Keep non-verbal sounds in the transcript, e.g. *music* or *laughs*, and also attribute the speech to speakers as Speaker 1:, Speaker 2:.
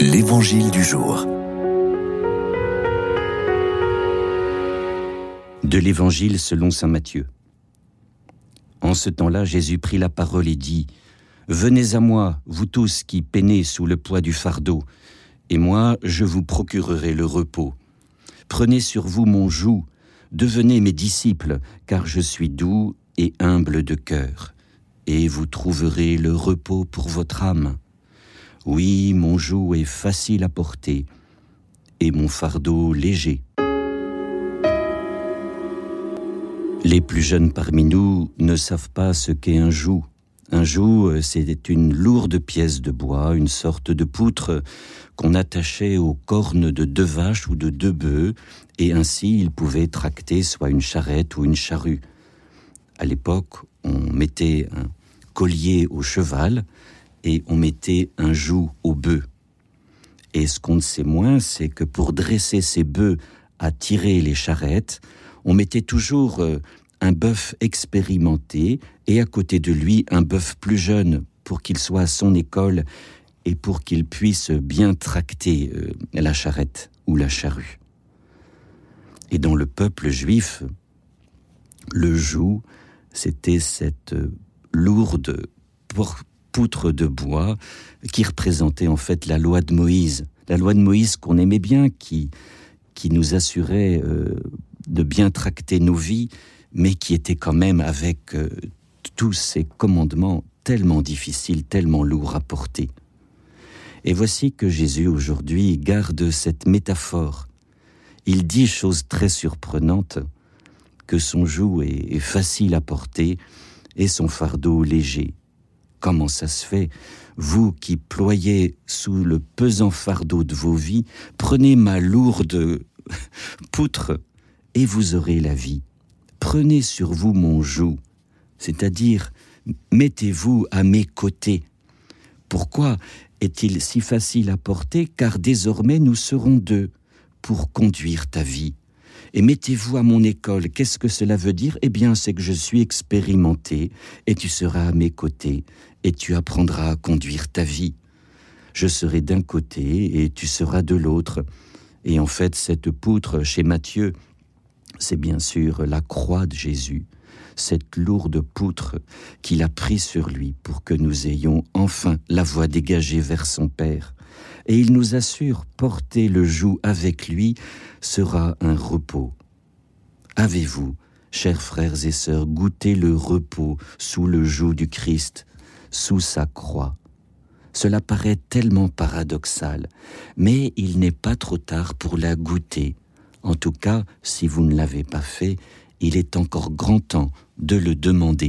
Speaker 1: L'Évangile du jour.
Speaker 2: De l'Évangile selon Saint Matthieu. En ce temps-là, Jésus prit la parole et dit, Venez à moi, vous tous qui peinez sous le poids du fardeau, et moi je vous procurerai le repos. Prenez sur vous mon joug, devenez mes disciples, car je suis doux et humble de cœur, et vous trouverez le repos pour votre âme. Oui, mon joug est facile à porter et mon fardeau léger. Les plus jeunes parmi nous ne savent pas ce qu'est un joug. Un joug, c'est une lourde pièce de bois, une sorte de poutre qu'on attachait aux cornes de deux vaches ou de deux bœufs, et ainsi il pouvait tracter soit une charrette ou une charrue. À l'époque, on mettait un collier au cheval, et on mettait un joug au bœuf. Et ce qu'on ne sait moins, c'est que pour dresser ces bœufs à tirer les charrettes, on mettait toujours euh, un bœuf expérimenté et à côté de lui un bœuf plus jeune pour qu'il soit à son école et pour qu'il puisse bien tracter euh, la charrette ou la charrue. Et dans le peuple juif, le joug, c'était cette euh, lourde poutre de bois qui représentait en fait la loi de Moïse, la loi de Moïse qu'on aimait bien, qui, qui nous assurait euh, de bien tracter nos vies, mais qui était quand même avec euh, tous ces commandements tellement difficiles, tellement lourds à porter. Et voici que Jésus aujourd'hui garde cette métaphore. Il dit, chose très surprenante, que son joug est facile à porter et son fardeau léger. Comment ça se fait? Vous qui ployez sous le pesant fardeau de vos vies, prenez ma lourde *laughs* poutre et vous aurez la vie. Prenez sur vous mon joug, c'est-à-dire mettez-vous à mes côtés. Pourquoi est-il si facile à porter? Car désormais nous serons deux pour conduire ta vie. Et mettez-vous à mon école. Qu'est-ce que cela veut dire? Eh bien, c'est que je suis expérimenté et tu seras à mes côtés et tu apprendras à conduire ta vie. Je serai d'un côté et tu seras de l'autre. Et en fait, cette poutre chez Matthieu, c'est bien sûr la croix de Jésus, cette lourde poutre qu'il a pris sur lui pour que nous ayons enfin la voie dégagée vers son Père et il nous assure porter le joug avec lui sera un repos. Avez-vous, chers frères et sœurs, goûté le repos sous le joug du Christ, sous sa croix? Cela paraît tellement paradoxal, mais il n'est pas trop tard pour la goûter. En tout cas, si vous ne l'avez pas fait, il est encore grand temps de le demander.